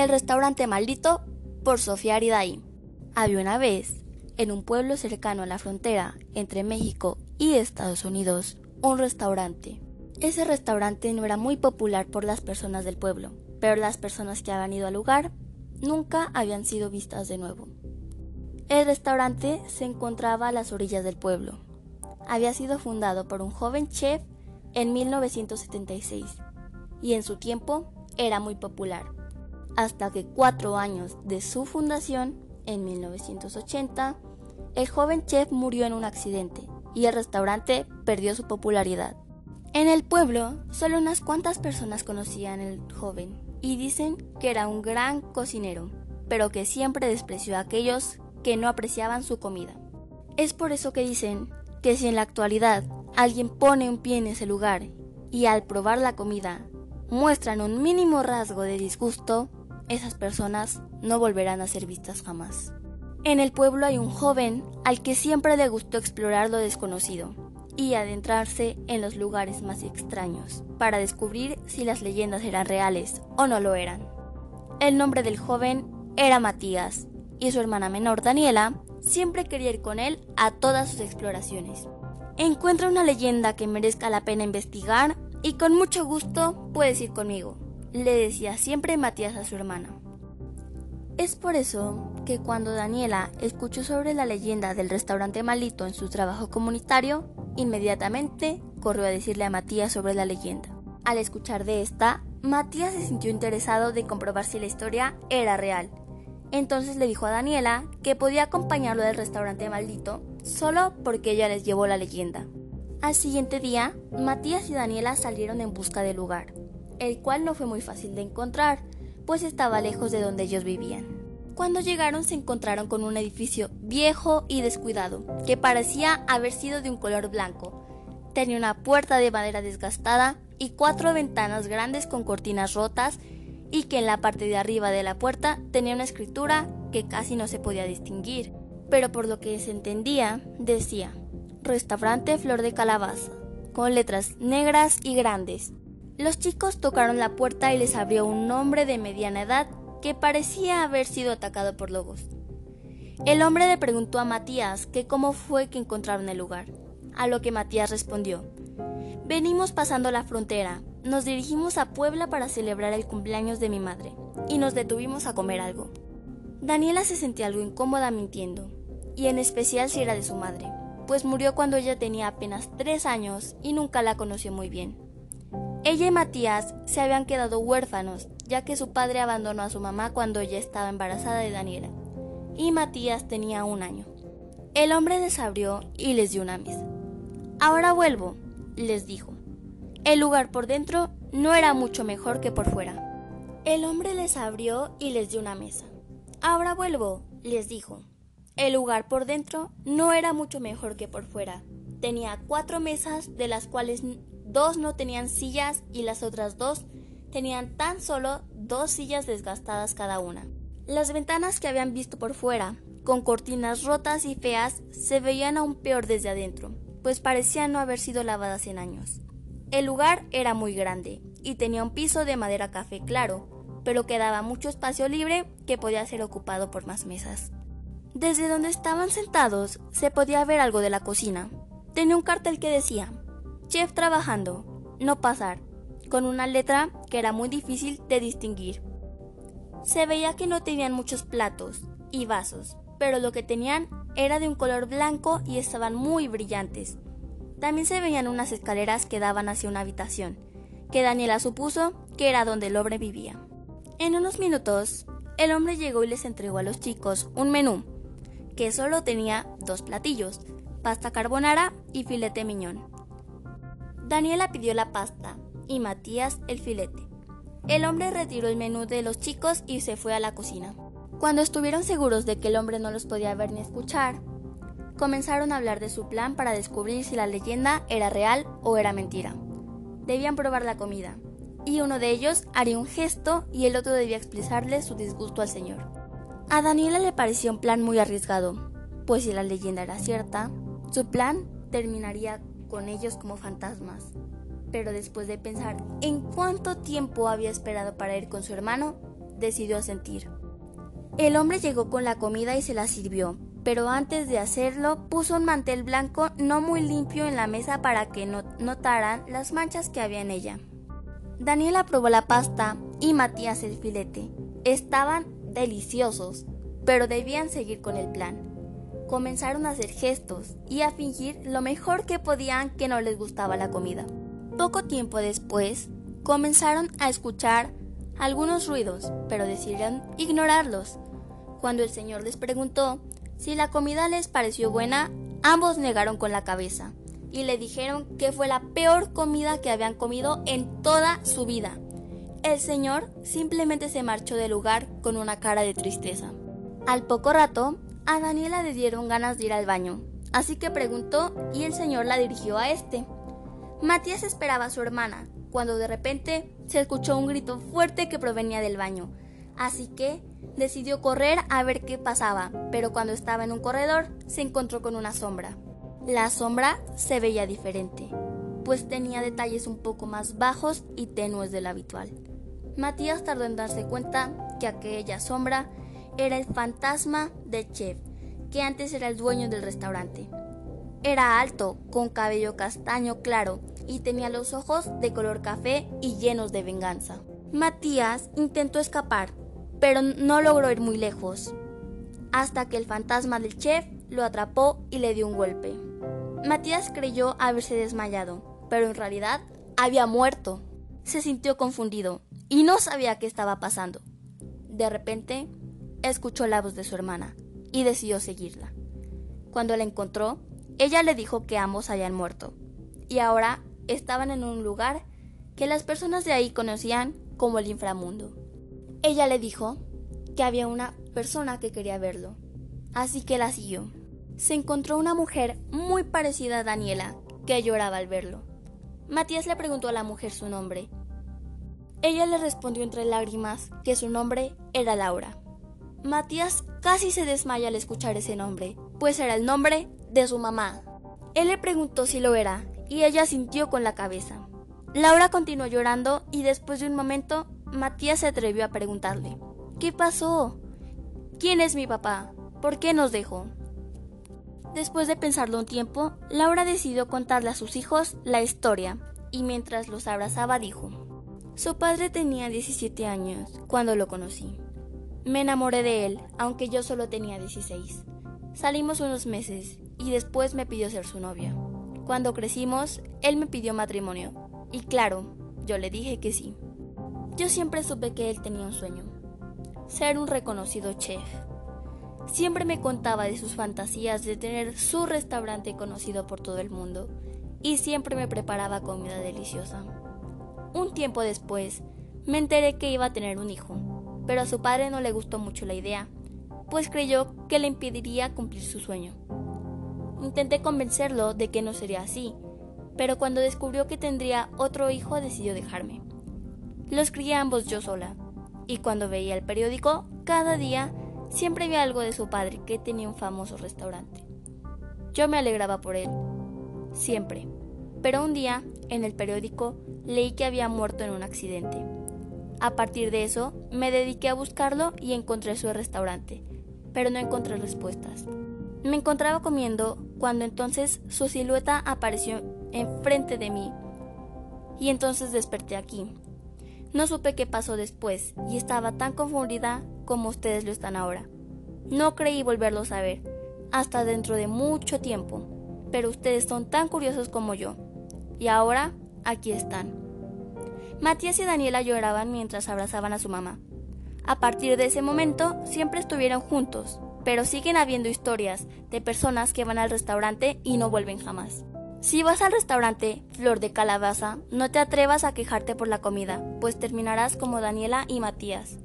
El restaurante maldito por Sofía Ariday. Había una vez, en un pueblo cercano a la frontera entre México y Estados Unidos, un restaurante. Ese restaurante no era muy popular por las personas del pueblo, pero las personas que habían ido al lugar nunca habían sido vistas de nuevo. El restaurante se encontraba a las orillas del pueblo. Había sido fundado por un joven chef en 1976 y en su tiempo era muy popular, hasta que cuatro años de su fundación, en 1980, el joven chef murió en un accidente y el restaurante perdió su popularidad. En el pueblo, solo unas cuantas personas conocían al joven y dicen que era un gran cocinero, pero que siempre despreció a aquellos que no apreciaban su comida. Es por eso que dicen que si en la actualidad alguien pone un pie en ese lugar y al probar la comida muestran un mínimo rasgo de disgusto, esas personas no volverán a ser vistas jamás. En el pueblo hay un joven al que siempre le gustó explorar lo desconocido y adentrarse en los lugares más extraños para descubrir si las leyendas eran reales o no lo eran. El nombre del joven era Matías y su hermana menor Daniela siempre quería ir con él a todas sus exploraciones. Encuentra una leyenda que merezca la pena investigar y con mucho gusto puedes ir conmigo, le decía siempre Matías a su hermana. Es por eso que cuando Daniela escuchó sobre la leyenda del restaurante malito en su trabajo comunitario, inmediatamente corrió a decirle a Matías sobre la leyenda. Al escuchar de esta, Matías se sintió interesado de comprobar si la historia era real. Entonces le dijo a Daniela que podía acompañarlo del restaurante maldito solo porque ella les llevó la leyenda. Al siguiente día, Matías y Daniela salieron en busca del lugar, el cual no fue muy fácil de encontrar, pues estaba lejos de donde ellos vivían. Cuando llegaron se encontraron con un edificio viejo y descuidado, que parecía haber sido de un color blanco. Tenía una puerta de madera desgastada y cuatro ventanas grandes con cortinas rotas y que en la parte de arriba de la puerta tenía una escritura que casi no se podía distinguir, pero por lo que se entendía decía Restaurante Flor de Calabaza, con letras negras y grandes. Los chicos tocaron la puerta y les abrió un hombre de mediana edad que parecía haber sido atacado por lobos. El hombre le preguntó a Matías que cómo fue que encontraron el lugar, a lo que Matías respondió, Venimos pasando la frontera, nos dirigimos a Puebla para celebrar el cumpleaños de mi madre, y nos detuvimos a comer algo. Daniela se sentía algo incómoda mintiendo, y en especial si era de su madre pues murió cuando ella tenía apenas tres años y nunca la conoció muy bien. Ella y Matías se habían quedado huérfanos, ya que su padre abandonó a su mamá cuando ella estaba embarazada de Daniela, y Matías tenía un año. El hombre les abrió y les dio una mesa. Ahora vuelvo, les dijo. El lugar por dentro no era mucho mejor que por fuera. El hombre les abrió y les dio una mesa. Ahora vuelvo, les dijo. El lugar por dentro no era mucho mejor que por fuera. Tenía cuatro mesas, de las cuales dos no tenían sillas y las otras dos tenían tan solo dos sillas desgastadas cada una. Las ventanas que habían visto por fuera, con cortinas rotas y feas, se veían aún peor desde adentro, pues parecían no haber sido lavadas en años. El lugar era muy grande y tenía un piso de madera café claro, pero quedaba mucho espacio libre que podía ser ocupado por más mesas. Desde donde estaban sentados se podía ver algo de la cocina. Tenía un cartel que decía, Chef trabajando, no pasar, con una letra que era muy difícil de distinguir. Se veía que no tenían muchos platos y vasos, pero lo que tenían era de un color blanco y estaban muy brillantes. También se veían unas escaleras que daban hacia una habitación, que Daniela supuso que era donde el hombre vivía. En unos minutos, el hombre llegó y les entregó a los chicos un menú que solo tenía dos platillos, pasta carbonara y filete miñón. Daniela pidió la pasta y Matías el filete. El hombre retiró el menú de los chicos y se fue a la cocina. Cuando estuvieron seguros de que el hombre no los podía ver ni escuchar, comenzaron a hablar de su plan para descubrir si la leyenda era real o era mentira. Debían probar la comida, y uno de ellos haría un gesto y el otro debía expresarle su disgusto al señor. A Daniela le pareció un plan muy arriesgado, pues si la leyenda era cierta, su plan terminaría con ellos como fantasmas. Pero después de pensar en cuánto tiempo había esperado para ir con su hermano, decidió asentir. El hombre llegó con la comida y se la sirvió, pero antes de hacerlo puso un mantel blanco no muy limpio en la mesa para que no notaran las manchas que había en ella. Daniela probó la pasta y Matías el filete. Estaban deliciosos, pero debían seguir con el plan. Comenzaron a hacer gestos y a fingir lo mejor que podían que no les gustaba la comida. Poco tiempo después, comenzaron a escuchar algunos ruidos, pero decidieron ignorarlos. Cuando el señor les preguntó si la comida les pareció buena, ambos negaron con la cabeza y le dijeron que fue la peor comida que habían comido en toda su vida. El señor simplemente se marchó del lugar con una cara de tristeza. Al poco rato, a Daniela le dieron ganas de ir al baño, así que preguntó y el señor la dirigió a este. Matías esperaba a su hermana, cuando de repente se escuchó un grito fuerte que provenía del baño, así que decidió correr a ver qué pasaba, pero cuando estaba en un corredor se encontró con una sombra. La sombra se veía diferente, pues tenía detalles un poco más bajos y tenues del habitual. Matías tardó en darse cuenta que aquella sombra era el fantasma de Chef, que antes era el dueño del restaurante. Era alto, con cabello castaño claro y tenía los ojos de color café y llenos de venganza. Matías intentó escapar, pero no logró ir muy lejos, hasta que el fantasma del chef lo atrapó y le dio un golpe. Matías creyó haberse desmayado, pero en realidad había muerto. Se sintió confundido y no sabía qué estaba pasando. De repente, escuchó la voz de su hermana y decidió seguirla. Cuando la encontró, ella le dijo que ambos habían muerto y ahora estaban en un lugar que las personas de ahí conocían como el inframundo. Ella le dijo que había una persona que quería verlo, así que la siguió. Se encontró una mujer muy parecida a Daniela, que lloraba al verlo. Matías le preguntó a la mujer su nombre. Ella le respondió entre lágrimas que su nombre era Laura. Matías casi se desmaya al escuchar ese nombre, pues era el nombre de su mamá. Él le preguntó si lo era, y ella sintió con la cabeza. Laura continuó llorando y después de un momento Matías se atrevió a preguntarle, ¿qué pasó? ¿Quién es mi papá? ¿Por qué nos dejó? Después de pensarlo un tiempo, Laura decidió contarle a sus hijos la historia y mientras los abrazaba dijo, su padre tenía 17 años cuando lo conocí. Me enamoré de él, aunque yo solo tenía 16. Salimos unos meses y después me pidió ser su novia. Cuando crecimos, él me pidió matrimonio y claro, yo le dije que sí. Yo siempre supe que él tenía un sueño, ser un reconocido chef. Siempre me contaba de sus fantasías de tener su restaurante conocido por todo el mundo y siempre me preparaba comida deliciosa. Un tiempo después, me enteré que iba a tener un hijo, pero a su padre no le gustó mucho la idea, pues creyó que le impediría cumplir su sueño. Intenté convencerlo de que no sería así, pero cuando descubrió que tendría otro hijo decidió dejarme. Los crié ambos yo sola, y cuando veía el periódico, cada día siempre vi algo de su padre que tenía un famoso restaurante. Yo me alegraba por él, siempre, pero un día, en el periódico, leí que había muerto en un accidente. A partir de eso, me dediqué a buscarlo y encontré su restaurante, pero no encontré respuestas. Me encontraba comiendo cuando entonces su silueta apareció enfrente de mí y entonces desperté aquí, no supe qué pasó después y estaba tan confundida como ustedes lo están ahora. No creí volverlo a ver, hasta dentro de mucho tiempo, pero ustedes son tan curiosos como yo. Y ahora, aquí están. Matías y Daniela lloraban mientras abrazaban a su mamá. A partir de ese momento, siempre estuvieron juntos, pero siguen habiendo historias de personas que van al restaurante y no vuelven jamás. Si vas al restaurante Flor de Calabaza, no te atrevas a quejarte por la comida, pues terminarás como Daniela y Matías.